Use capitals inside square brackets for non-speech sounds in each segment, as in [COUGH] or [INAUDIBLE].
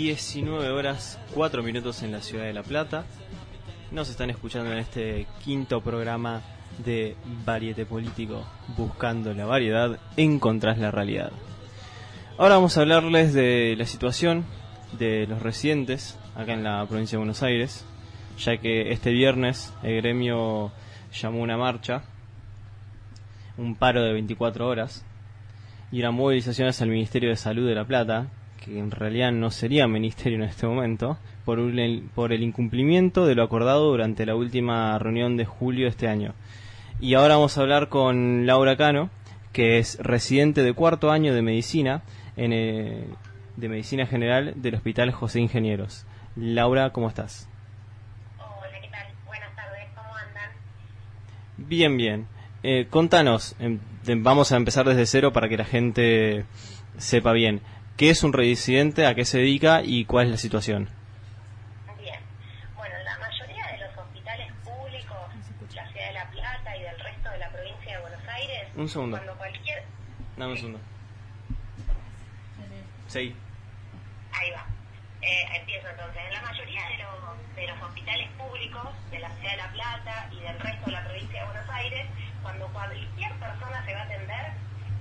19 horas 4 minutos en la ciudad de La Plata. Nos están escuchando en este quinto programa de Variete Político, buscando la variedad, encontrás la realidad. Ahora vamos a hablarles de la situación de los residentes acá en la provincia de Buenos Aires, ya que este viernes el gremio llamó una marcha, un paro de 24 horas, y eran movilizaciones al Ministerio de Salud de La Plata, que en realidad no sería ministerio en este momento, por, por el incumplimiento de lo acordado durante la última reunión de julio de este año. Y ahora vamos a hablar con Laura Cano, que es residente de cuarto año de medicina en, eh, de medicina general del Hospital José Ingenieros. Laura, ¿cómo estás? Hola, ¿qué tal? Buenas tardes, ¿cómo andan? Bien, bien. Eh, contanos, em, vamos a empezar desde cero para que la gente sepa bien. ¿Qué es un residente? ¿A qué se dedica? ¿Y cuál es la situación? Bien. Bueno, la mayoría de los hospitales públicos de la ciudad de La Plata y del resto de la provincia de Buenos Aires... Un segundo. Cuando cualquier... Dame un segundo. Sí. Ahí va. Eh, empiezo entonces. En la mayoría de los, de los hospitales públicos de la ciudad de La Plata y del resto de la provincia de Buenos Aires, cuando cualquier persona se va a atender,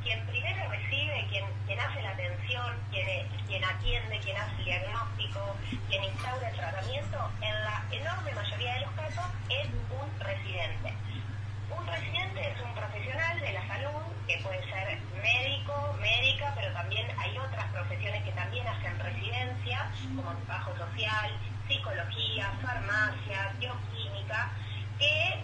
quien primero recibe, quien, quien hace la atención, quien, quien atiende, quien hace el diagnóstico, quien instaura el tratamiento, en la enorme mayoría de los casos es un residente. Un residente es un profesional de la salud que puede ser médico, médica, pero también hay otras profesiones que también hacen residencia, como trabajo social, psicología, farmacia, bioquímica, que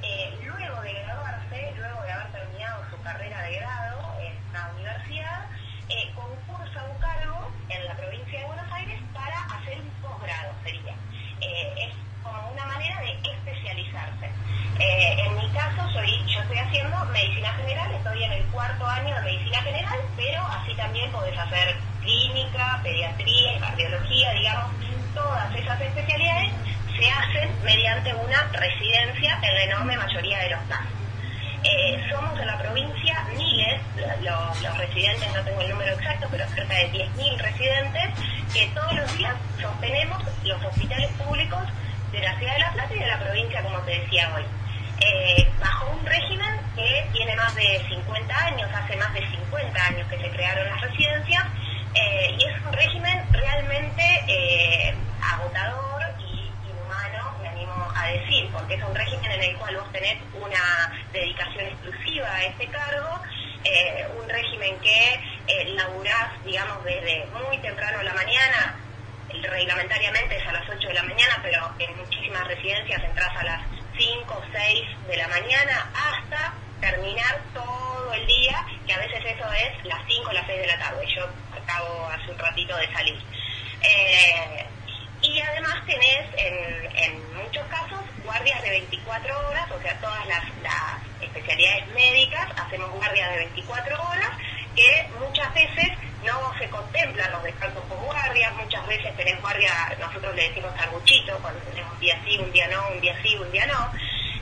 luego de graduarse, luego de haber terminado su carrera de grado en la universidad, eh, concursa un cargo en la provincia de Buenos Aires para hacer un posgrado, sería. Eh, es como una manera de especializarse. en mi caso, soy, yo estoy haciendo medicina general, estoy en el cuarto año de medicina general, pero así también podés hacer clínica, pediatría, cardiología, digamos, todas esas especialidades se hacen mediante una residencia en la enorme mayoría de los casos. Eh, somos en la provincia miles, los, residentes, no tengo el número exacto, pero cerca de 10.000 residentes, que todos los días sostenemos los hospitales públicos de la ciudad de La Plata y de la provincia, como te decía hoy. Eh, bajo un régimen que tiene más de 50 años, hace más de 50 años que se crearon las residencias, eh, y es un régimen realmente agotador porque es un régimen en el cual vos tenés una dedicación exclusiva a este cargo, eh, un régimen que eh, laburás, digamos, desde muy temprano a la mañana, reglamentariamente es a las 8 de la mañana, pero en muchísimas residencias entras a las 5 o 6 de la mañana hasta terminar todo el día, que a veces eso es las 5 o las 6 de la tarde. Yo acabo hace un ratito de salir. Eh, además tenés en, muchos casos guardias de 24 horas, o sea, todas las, especialidades médicas hacemos guardias de 24 horas que muchas veces no se contemplan los descansos por guardias, muchas veces tenés guardia, nosotros le decimos carbuchito, cuando tenemos un día sí, un día no, un día sí, un día no.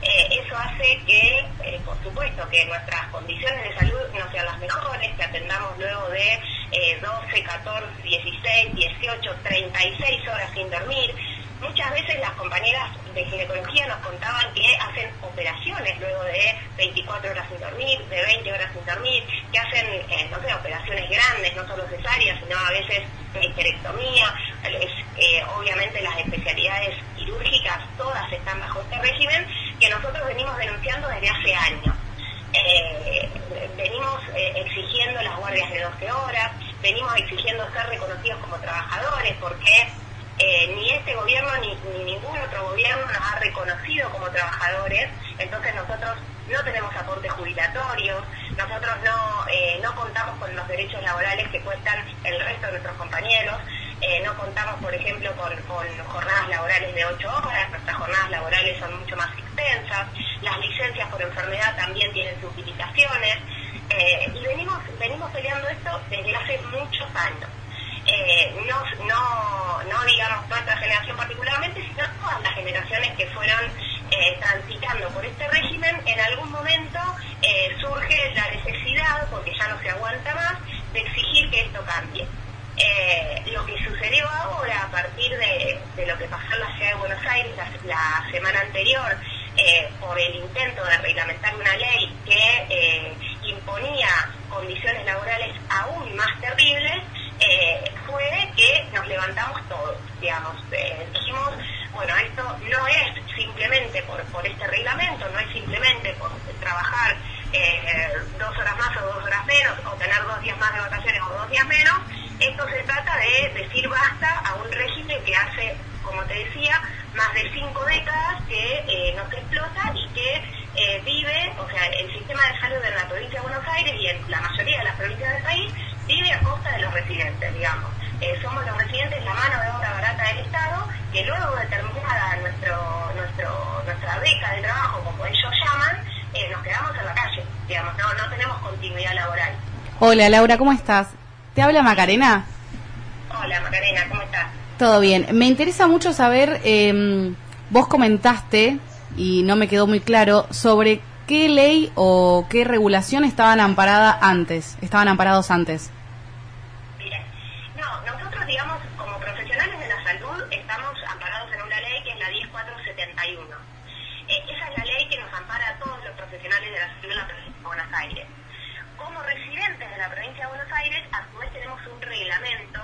Eh, eso hace que, eh, por supuesto, que nuestras condiciones de salud no sean las mejores, que atendamos luego de 12, 14, 16, 18, 36 horas sin dormir. Muchas veces las compañeras de ginecología nos contaban que hacen operaciones luego de 24 horas sin dormir, de 20 horas sin dormir, que hacen, eh, no sé, operaciones grandes, no solo cesáreas, sino a veces histerectomía. Eh, obviamente las especialidades quirúrgicas todas están bajo este régimen que nosotros venimos denunciando desde hace años. Eh, venimos eh, exigiendo las guardias de 12 horas, venimos exigiendo ser reconocidos como trabajadores porque eh, ni este gobierno ni, ningún otro gobierno nos ha reconocido como trabajadores, entonces nosotros no tenemos aportes jubilatorios, nosotros no, no contamos con los derechos laborales que cuentan el resto de nuestros compañeros, no contamos, por ejemplo, con, con, jornadas laborales de 8 horas, nuestras jornadas laborales son mucho más extensas, las licencias por enfermedad también tienen sus limitaciones, eh, y venimos, venimos peleando esto desde hace muchos años. Eh, no, no, no digamos nuestra generación particularmente, sino todas las generaciones que fueron eh, transitando por este régimen, en algún momento surge la necesidad, porque ya no se aguanta más, de exigir que esto cambie. Eh, lo que sucedió ahora a partir de, lo que pasó en la ciudad de Buenos Aires la, semana anterior eh, por el intento de reglamentar una ley que eh, imponía condiciones laborales aún más terribles, fue que nos levantamos todos, digamos, dijimos, bueno, esto no es simplemente por, por este reglamento, no es simplemente por trabajar dos horas más o dos horas menos, o tener dos días más de vacaciones o dos días menos, esto se trata de decir basta a un régimen que hace, como te decía, más de cinco décadas que eh, nos explota y que eh, vive, o sea, el sistema de salud en la provincia de Buenos Aires y en la mayoría de las provincias del país vive a costa de los residentes, digamos. Eh, somos los residentes la mano de obra barata del Estado que luego de terminada nuestro, nuestro, nuestra beca de trabajo, como ellos llaman, nos quedamos en la calle, digamos, no, no tenemos continuidad laboral. Hola Laura, ¿cómo estás? ¿Te habla Macarena? Hola Macarena, ¿cómo estás? Todo bien. Me interesa mucho saber, em, vos comentaste, y no me quedó muy claro, sobre qué ley o qué regulación estaban amparadas antes, estaban amparados antes. Mira, no, nosotros digamos, como profesionales de la salud, estamos amparados en una ley que es la 10471. Eh, esa es la ley que nos ampara a todos los profesionales de la salud en la provincia de Buenos Aires. Como residentes de la provincia de Buenos Aires, reglamento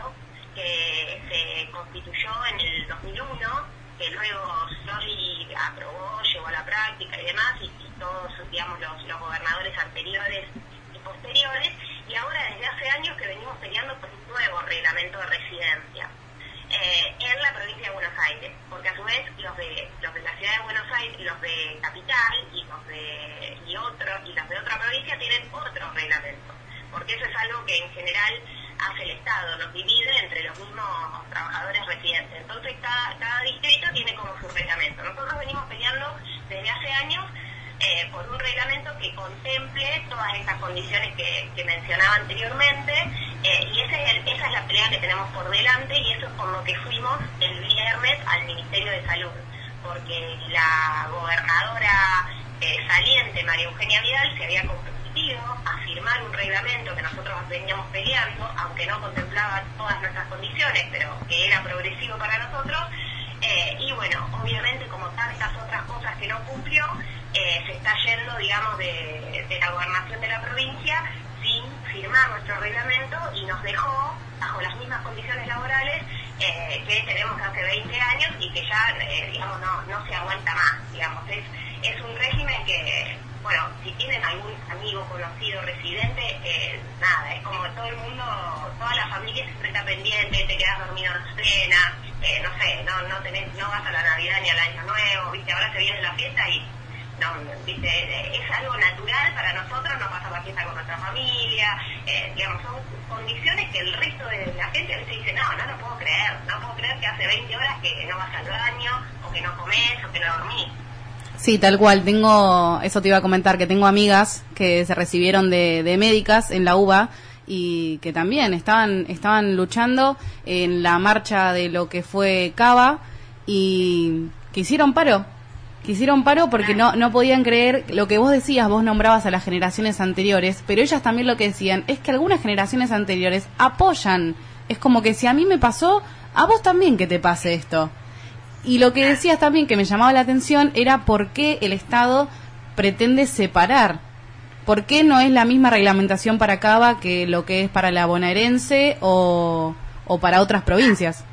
que se constituyó en el 2001, que luego Soli aprobó, llevó a la práctica y demás, y, todos, digamos, los, gobernadores anteriores y posteriores, y ahora desde hace años que venimos peleando por un nuevo reglamento de residencia. Eh, en la provincia de Buenos Aires, porque a su vez los de los de la ciudad de Buenos Aires, los de capital y los de y otro y los de otra provincia tienen otro reglamento, porque eso es algo que en general hace el Estado, los divide entre los mismos trabajadores residentes. Entonces cada, distrito tiene como su reglamento. Nosotros venimos peleando desde hace años eh, por un reglamento que contemple todas estas condiciones que, mencionaba anteriormente eh, y esa es la pelea que tenemos por delante y eso es por lo que fuimos el viernes al Ministerio de Salud, porque la gobernadora eh, saliente, María Eugenia Vidal, se había a firmar un reglamento que nosotros veníamos peleando, aunque no contemplaba todas nuestras condiciones, pero que era progresivo para nosotros. Eh, y bueno, obviamente como tantas otras cosas que no cumplió, eh, se está yendo, digamos, de, la gobernación de la provincia sin firmar nuestro reglamento y nos dejó bajo las mismas condiciones laborales eh, que tenemos hace 20 años y que ya, digamos, no, no se aguanta más, digamos. Es, es un régimen que bueno, si tienen algún amigo conocido residente, eh, nada, es como todo el mundo, toda la familia siempre está pendiente, te quedas dormido en la cena, eh, no sé, no, no, tenés, no vas a la Navidad ni al Año Nuevo, viste, ahora se viene la fiesta y no, viste, es algo natural para nosotros, no pasa la fiesta con nuestra familia, eh, digamos, son condiciones que el resto de la gente a dice, no, no lo puedo creer, no puedo creer que hace 20 horas que no vas al baño, o que no comes, o que no dormís. Sí, tal cual. Tengo, eso te iba a comentar, que tengo amigas que se recibieron de, de médicas en la UBA y que también estaban, estaban luchando en la marcha de lo que fue Cava y que hicieron paro. Que hicieron paro porque no, no podían creer lo que vos decías, vos nombrabas a las generaciones anteriores, pero ellas también lo que decían es que algunas generaciones anteriores apoyan. Es como que si a mí me pasó, a vos también que te pase esto. Y lo que decías también que me llamaba la atención era por qué el Estado pretende separar. ¿Por qué no es la misma reglamentación para Cava que lo que es para la bonaerense o, o para otras provincias?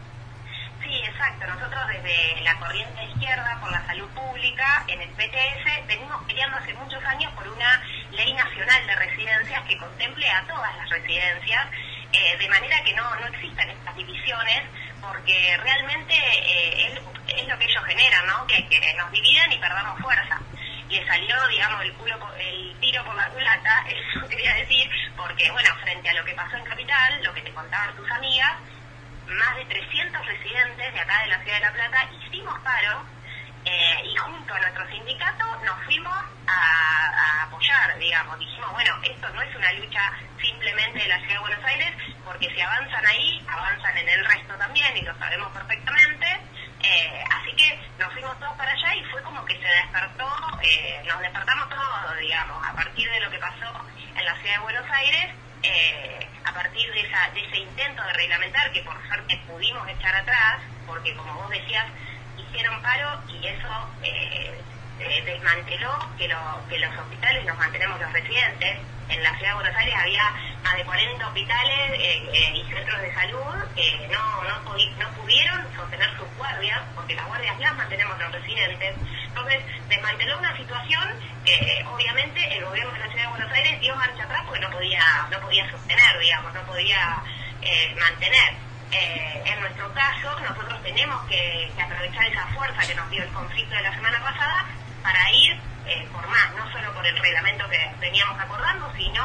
Sí, exacto. Nosotros desde la corriente izquierda por la salud pública en el PTS venimos peleando hace muchos años por una ley nacional de residencias que contemple a todas las residencias, eh, de manera que no, no existan estas divisiones, porque realmente eh, es lo que ellos generan, ¿no? Que, nos dividen y perdamos fuerza. Le salió, digamos, el, culo, el tiro por la culata, [LAUGHS] eso quería decir, porque, bueno, frente a lo que pasó en Capital, lo que te contaban tus amigas, más de 300 residentes de acá de la Ciudad de La Plata hicimos paro eh, y junto a nuestro sindicato nos fuimos a, apoyar, digamos. Dijimos, bueno, esto no es una lucha simplemente de la Ciudad de Buenos Aires, porque si avanzan ahí, avanzan en el resto también y lo sabemos perfectamente. Eh, así que nos fuimos todos para allá y fue como que se despertó, eh, nos despertamos todos, digamos, a partir de lo que pasó en la ciudad de Buenos Aires, eh, a partir de esa, de ese intento de reglamentar que por suerte pudimos echar atrás, porque como vos decías, hicieron paro y eso eh, eh, desmanteló que, que los hospitales los mantenemos los residentes. En la ciudad de Buenos Aires había más de 40 hospitales eh, y centros de salud que no, no, no pudieron sostener sus guardias, porque las guardias las mantenemos los residentes. Entonces, desmanteló una situación que obviamente el gobierno de la ciudad de Buenos Aires dio marcha atrás porque no podía, no podía sostener, digamos, no podía mantener. Eh, en nuestro caso, nosotros tenemos que, aprovechar esa fuerza que nos dio el conflicto de la semana pasada para ir eh, por más, no solo por el reglamento que veníamos acordando, sino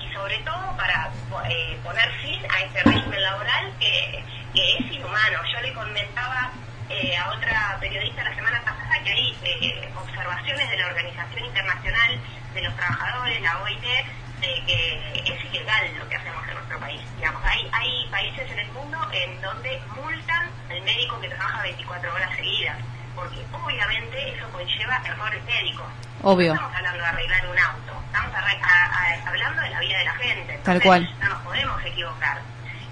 y sobre todo para eh, poner fin a este régimen laboral que, es inhumano. Yo le comentaba a otra periodista la semana pasada que hay observaciones de la Organización Internacional de los Trabajadores, la OIT, de que es ilegal lo que hacemos en nuestro país. Digamos, hay, hay países en el mundo en donde multan al médico que trabaja 24 horas seguidas, porque obviamente eso conlleva errores médicos. Obvio. No estamos hablando de arreglar un auto, estamos hablando de la vida de la gente. Tal cual. No nos podemos equivocar.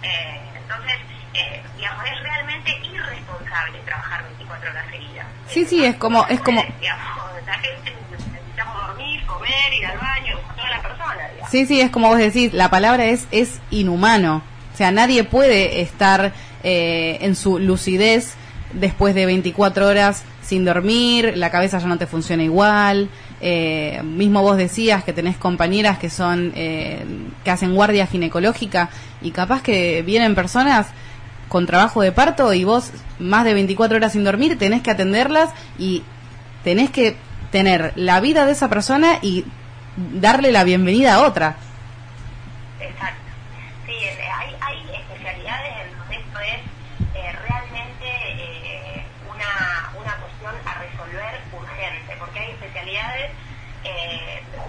Eh, entonces, eh, digamos, es realmente irresponsable trabajar 24 horas seguidas. Sí, sí, es como... Es como... Digamos, la gente necesitamos dormir, comer, ir al baño, como todas las personas. Sí, sí, es como vos decís, la palabra es, es inhumano. O sea, nadie puede estar eh, en su lucidez después de 24 horas sin dormir, la cabeza ya no te funciona igual. Eh, mismo vos decías que tenés compañeras que son eh, que hacen guardia ginecológica y capaz que vienen personas con trabajo de parto y vos más de 24 horas sin dormir tenés que atenderlas y tenés que tener la vida de esa persona y darle la bienvenida a otra. Exacto. Sí, eh, hay, hay especialidades en donde esto es eh, realmente eh, una, una cuestión a resolver urgente, porque hay especialidades,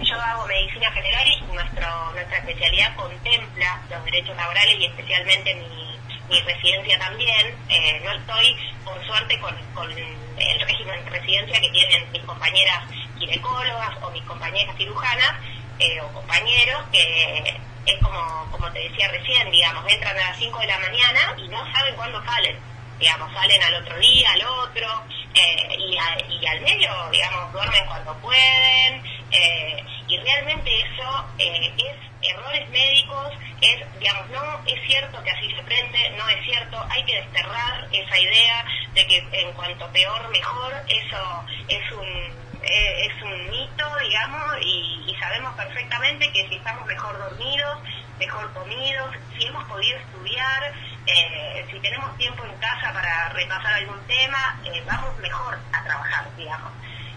yo hago medicina general nuestro, nuestra especialidad contempla los derechos laborales y especialmente mi, mi residencia también. no estoy, por suerte, con, con el régimen de residencia que tienen mis compañeras ginecólogas o mis compañeras cirujanas eh, o compañeros que es como, como te decía recién, digamos, entran a las 5 de la mañana y no saben cuándo salen. Digamos, salen al otro día, al otro, eh, y, y, al medio, digamos, duermen cuando pueden, eh, y realmente eso es errores médicos, es, digamos, no es cierto que así se prende, no es cierto, hay que desterrar esa idea de que en cuanto peor, mejor, eso es un eh, es un mito, digamos, y, sabemos perfectamente que si estamos mejor dormidos, mejor comidos, si hemos podido estudiar, eh, si tenemos tiempo en casa para repasar algún tema, eh, vamos mejor a trabajar, digamos.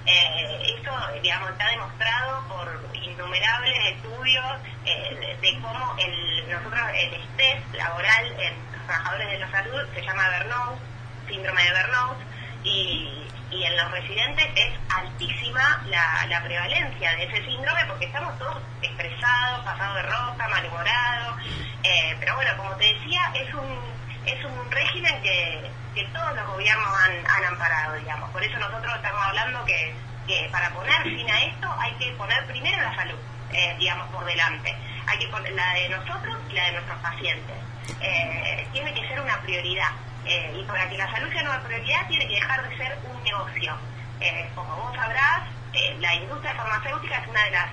Esto, digamos, está demostrado por innumerables estudios de, cómo el, nosotros el estrés laboral en los trabajadores de la salud se llama burnout, síndrome de burnout, y y en los residentes es altísima la, prevalencia de ese síndrome porque estamos todos estresados, pasados de ropa, malhumorados, eh, pero bueno, como te decía, es un, es un régimen que, que todos los gobiernos han, amparado, digamos. Por eso nosotros estamos hablando que, que para poner fin a esto hay que poner primero la salud, eh, digamos, por delante. Hay que poner la de nosotros y la de nuestros pacientes. Eh, tiene que ser una prioridad. Eh, y para que la salud sea una prioridad tiene que dejar de ser un negocio. Eh, como vos sabrás, eh, la industria farmacéutica es una de las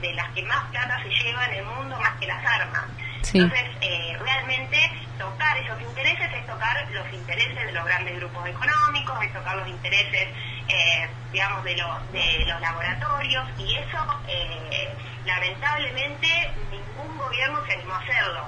de las que más plata se lleva en el mundo más que las armas. Entonces, realmente tocar esos intereses es tocar los intereses de los grandes grupos económicos, es tocar los intereses, digamos, de, los laboratorios y eso, lamentablemente, ningún gobierno se animó a hacerlo.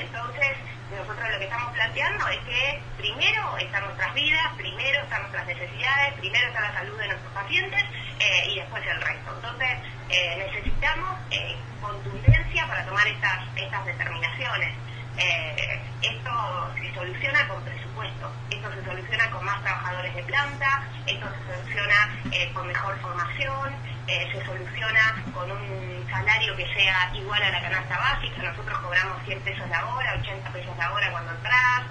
entonces, nosotros lo que estamos planteando es que primero están nuestras vidas, primero están nuestras necesidades, primero está la salud de nuestros pacientes eh, y después el resto. Entonces eh, necesitamos eh, contundencia para tomar estas, estas determinaciones. Esto se soluciona con presupuesto, esto se soluciona con más trabajadores de planta, esto se soluciona con mejor formación, se soluciona con un salario que sea igual a la canasta básica. Nosotros cobramos 100 pesos la hora, 80 pesos la hora cuando entras.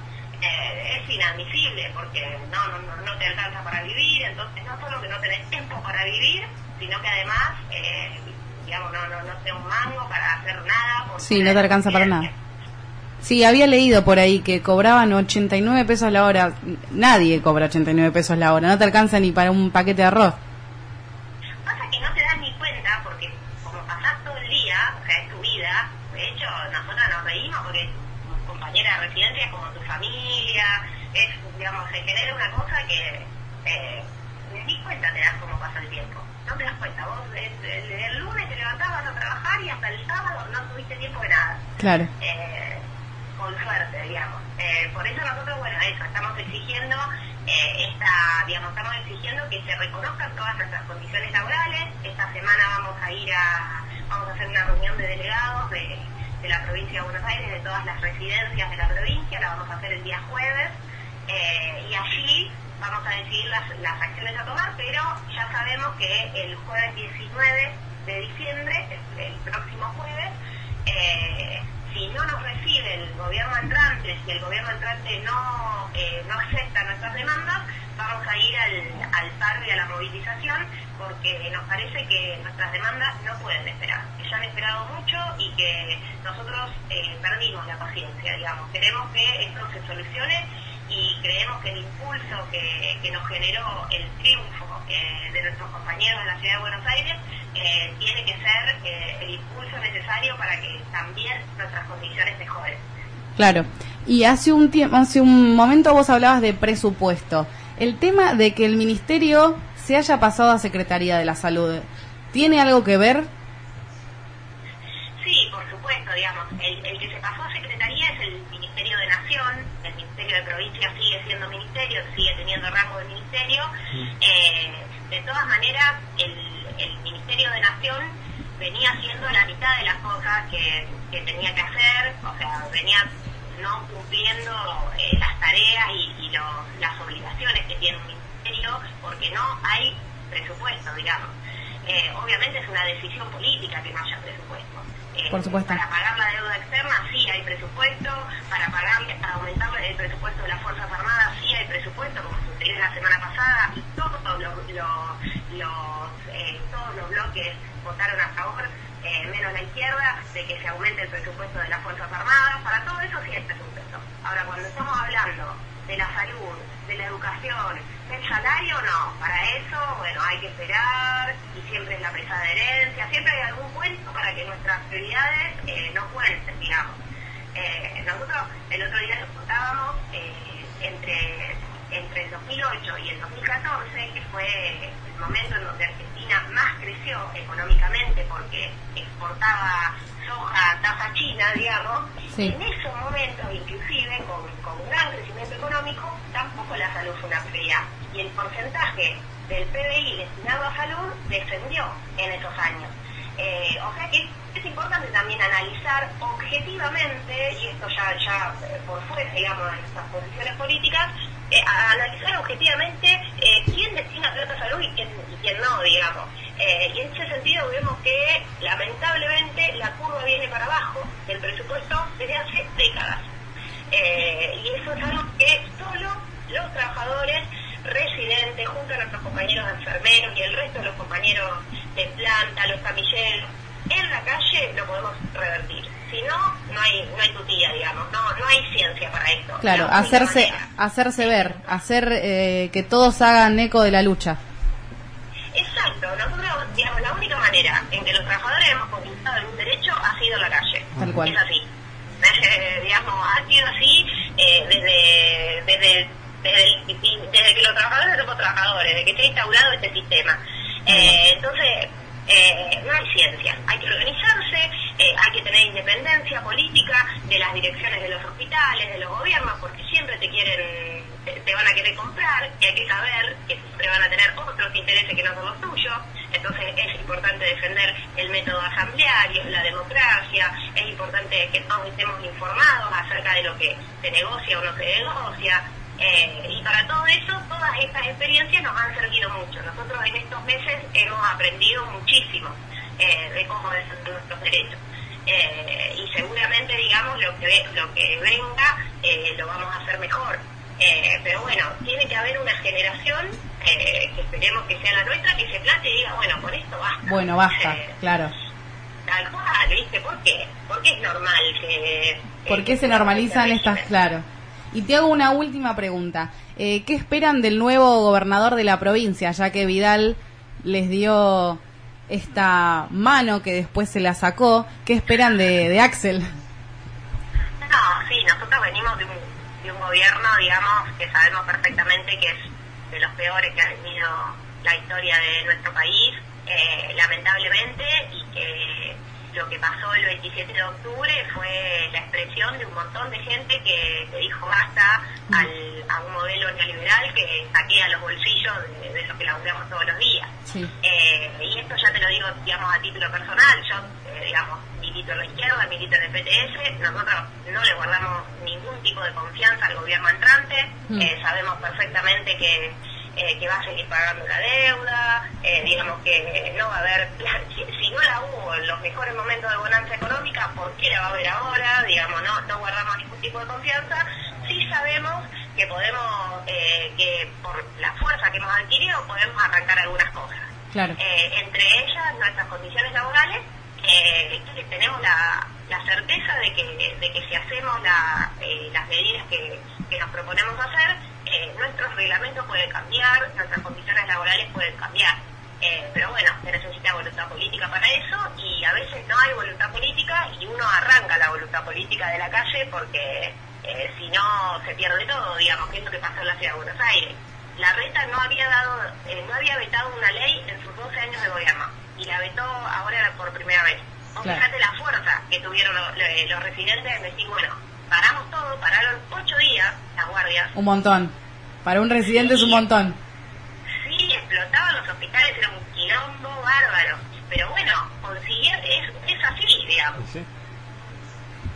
Eh, es inadmisible porque no, no, no, te alcanza para vivir. Entonces, no solo que no tenés tiempo para vivir, sino que además, eh, digamos, no, no, no te un mango para hacer nada. Sí, no te alcanza para nada. Sí, había leído por ahí que cobraban 89 pesos la hora. Nadie cobra 89 pesos la hora, no te alcanza ni para un paquete de arroz. Pasa que no te das ni cuenta porque como pasás todo el día, o sea, es tu vida, de hecho nosotros nos reímos porque tu compañera de residencia es como tu familia, es, digamos, se genera una cosa que eh, ni cuenta te das cómo pasa el tiempo. No te das cuenta, vos el, el- el lunes te levantabas a trabajar y hasta el sábado no tuviste tiempo de nada. Claro. eh, con suerte, digamos. Eh, por eso nosotros, bueno, eso, estamos exigiendo, eh, estamos exigiendo que se reconozcan todas nuestras condiciones laborales. Esta semana vamos a ir a, vamos a hacer una reunión de delegados de, de la provincia de Buenos Aires, de todas las residencias de la provincia, la vamos a hacer el día jueves, eh, y allí vamos a decidir las, las acciones a tomar, pero ya sabemos que el jueves 19 de diciembre, el, el próximo jueves, eh, si no nos recibe el gobierno entrante, si el gobierno entrante no, eh, no acepta nuestras demandas, vamos a ir al, al paro y a la movilización porque nos parece que nuestras demandas no pueden esperar, que ya han esperado mucho y que nosotros eh, perdimos la paciencia, digamos. Queremos que esto se solucione y creemos que el impulso que, que nos generó el triunfo eh, de nuestros compañeros de la ciudad de Buenos Aires eh, tiene que ser eh, el impulso necesario para que también nuestras condiciones mejoren. Claro. Y hace un tiempo, hace un momento vos hablabas de presupuesto. El tema de que el ministerio se haya pasado a Secretaría de la Salud, ¿tiene algo que ver? Sí, por supuesto, digamos, el, el que se pasó a Secretaría es el Ministerio de Nación, el Ministerio de Provincia sigue siendo ministerio, sigue teniendo rango de ministerio. Eh, de todas maneras, el, el Ministerio de Nación venía haciendo la mitad de las cosas que, que tenía que hacer, o sea, venía no cumpliendo eh, las tareas y, y lo- las obligaciones que tiene un ministerio, porque no hay presupuesto, digamos. Eh, obviamente es una decisión política que no haya presupuesto. Eh, Por supuesto. Para pagar la deuda externa sí hay presupuesto, para pagar, para aumentar el presupuesto de las Fuerzas Armadas sí hay presupuesto, como sucedió la semana pasada, y todos los, los, los, eh, todos los bloques votaron a favor, eh, menos la izquierda, de que se aumente el presupuesto de las Fuerzas Armadas, para todo eso sí hay presupuesto. Ahora, cuando estamos hablando de la salud, de la educación, del salario, no. Para eso, bueno, hay que esperar y siempre es la presa de herencia, siempre hay algún cuento para que nuestras prioridades eh, no cuenten, digamos. Eh, nosotros el otro día nos contábamos eh, entre, entre el 2008 y el 2014, que fue el momento en donde Argentina más creció económicamente porque exportaba soja a tasa china, digamos, Sí. en esos momentos, inclusive, con, con un gran crecimiento económico, tampoco la salud fue una prioridad. Y el porcentaje del PBI destinado a salud descendió en esos años. Eh, o sea que es importante también analizar objetivamente, y esto ya, ya eh, por fuera, digamos, de nuestras posiciones políticas, eh, analizar objetivamente eh, quién destina plata a salud y quién, y quién no, digamos. Y en ese sentido vemos que lamentablemente la curva viene para abajo del presupuesto desde hace décadas. Y eso es algo que solo los trabajadores residentes, junto a nuestros compañeros enfermeros y el resto de los compañeros de planta, los camilleros, en la calle lo podemos revertir. Si no, no hay, no hay tutía, digamos, no, no hay ciencia para esto. Claro, hacerse, manera- hacerse ver, hacer eh, que todos hagan eco de la lucha. Exacto, nosotros, digamos, la única manera en que los trabajadores hemos conquistado algún derecho ha sido la calle. Tal cual. Es así. [LAUGHS] Digamos, ha sido así eh, desde, desde, desde, el- desde que los trabajadores somos trabajadores, desde que se ha instaurado este sistema. Eh, entonces, eh, no hay ciencia, hay que organizarse, eh, hay que tener independencia política de las direcciones de los hospitales, de los gobiernos, porque siempre te quieren, te, te van a querer comprar, y hay que saber que siempre van a tener otros intereses que no son los tuyos, entonces es importante defender el método asambleario, la democracia, es importante que todos estemos informados acerca de lo que se negocia o no se negocia, eh, y para todo eso, todas estas experiencias nos han servido mucho. Nosotros en estos meses hemos aprendido muchísimo eh, de cómo defender nuestros derechos. Eh, y seguramente, digamos, lo que, lo que venga eh, lo vamos a hacer mejor. Eh, pero bueno, tiene que haber una generación, eh, que esperemos que sea la nuestra, que se plante y diga, bueno, con esto basta. Bueno, basta, claro. Tal cual, ¿viste? ¿Por qué? ¿Por qué es normal que... ¿Por qué se normalizan estas, claro? Y te hago una última pregunta. Eh, ¿Qué esperan del nuevo gobernador de la provincia, ya que Vidal les dio esta mano que después se la sacó? ¿Qué esperan de, Axel? No, sí, nosotros venimos de un, de un gobierno, digamos, que sabemos perfectamente que es de los peores que ha tenido la historia de nuestro país, eh, lamentablemente, y que lo que pasó el 27 de octubre fue la expresión de un montón de gente que, que dijo basta al, a un modelo neoliberal que saquea los bolsillos de, de lo que laburamos todos los días. Sí. Eh, y esto ya te lo digo, digamos, a título personal. Yo, eh, digamos, milito en la izquierda, milito en el PTS. Nosotros no le guardamos ningún tipo de confianza al gobierno entrante. Mm. Eh, sabemos perfectamente que, eh, que va a seguir pagando la deuda. eh, digamos que no va a haber, [LAUGHS] si, no la hubo en los mejores momentos de bonanza económica, ¿por qué la va a haber ahora? Digamos, no, no guardamos ningún tipo de confianza. Sí sabemos que podemos, eh, que por la fuerza que hemos adquirido, podemos arrancar algunas cosas. Claro. Eh, entre ellas nuestras condiciones laborales, eh, que tenemos la, la certeza de que, de que si hacemos la, las medidas que, que nos proponemos hacer, nuestros reglamentos pueden cambiar, nuestras condiciones laborales pueden cambiar. Eh, pero bueno, se necesita voluntad política para eso y a veces no hay voluntad política y uno arranca la voluntad política de la calle porque eh, si no se pierde todo, digamos, que es lo que pasó en la ciudad de Buenos Aires. La reta no había dado, eh, no había vetado una ley en sus 12 años de gobierno y la vetó ahora por primera vez. Vos Claro. fíjate la fuerza que tuvieron lo- los residentes en decir, bueno, paramos todo, pararon ocho días las guardias, Un montón. Para un residente es un montón. sí, explotaban los hospitales, era quilombo bárbaro, pero bueno, consiguieron, es, es así, digamos. Sí.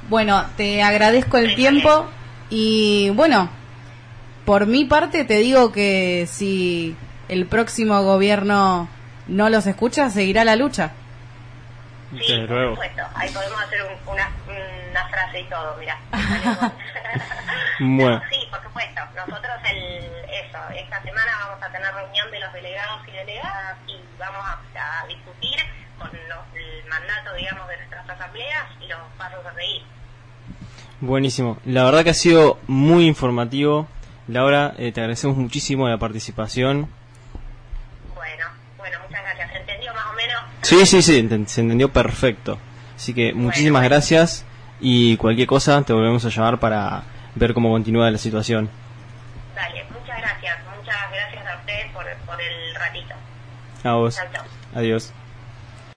Bueno, te agradezco el Sí, tiempo y bueno, por mi parte te digo que si el próximo gobierno no los escucha, seguirá la lucha. Sí, Desde por luego. supuesto. Ahí podemos hacer un- una, una frase y todo, mira. [LAUGHS] Bueno. [LAUGHS] eso, esta semana vamos a tener reunión de los delegados y delegadas y vamos a, a discutir con los- el mandato, digamos, de nuestras asambleas y los pasos a seguir. Buenísimo. La verdad que ha sido muy informativo. Laura, eh, te agradecemos muchísimo la participación. Bueno, bueno, muchas gracias. ¿Se entendió más o menos? Sí, sí, sí, se entendió perfecto. Así que muchísimas bueno. gracias y cualquier cosa te volvemos a llamar para ver cómo continúa la situación. Dale, muchas gracias. Muchas gracias a vos. Adiós.